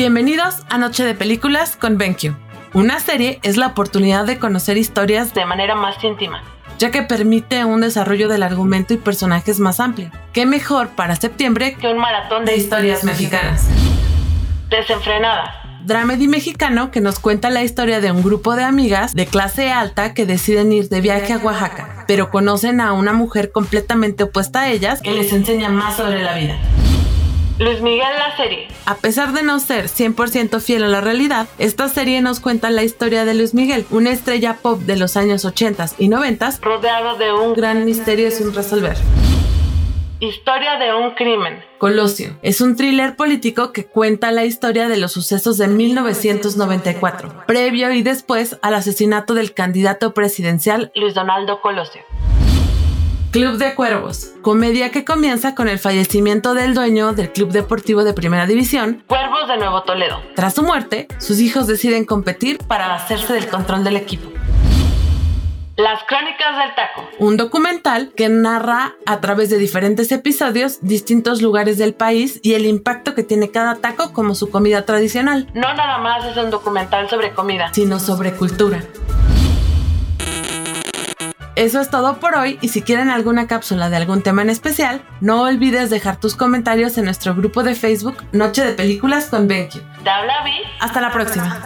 Bienvenidos a Noche de Películas con BenQ. Una serie es la oportunidad de conocer historias de manera más íntima, ya que permite un desarrollo del argumento y personajes más amplio. ¿Qué mejor para septiembre que un maratón de historias mexicanas? Desenfrenada. Dramedy mexicano que nos cuenta la historia de un grupo de amigas de clase alta que deciden ir de viaje a Oaxaca, pero conocen a una mujer completamente opuesta a ellas que les enseña más sobre la vida. Luis Miguel la serie. A pesar de no ser 100% fiel a la realidad, esta serie nos cuenta la historia de Luis Miguel, una estrella pop de los años 80 y 90 rodeado de un gran misterio sin resolver. Historia de un crimen. Colosio es un thriller político que cuenta la historia de los sucesos de 1994, previo y después al asesinato del candidato presidencial Luis Donaldo Colosio. Club de Cuervos, comedia que comienza con el fallecimiento del dueño del club deportivo de primera división, Cuervos de Nuevo Toledo. Tras su muerte, sus hijos deciden competir para hacerse del control del equipo. Las Crónicas del Taco. Un documental que narra a través de diferentes episodios distintos lugares del país y el impacto que tiene cada taco como su comida tradicional. No nada más es un documental sobre comida, sino sobre cultura. Eso es todo por hoy y si quieren alguna cápsula de algún tema en especial, no olvides dejar tus comentarios en nuestro grupo de Facebook Noche de Películas con BenQ. Hasta la próxima.